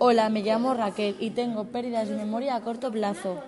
Hola, me llamo Raquel y tengo pérdidas de memoria a corto plazo.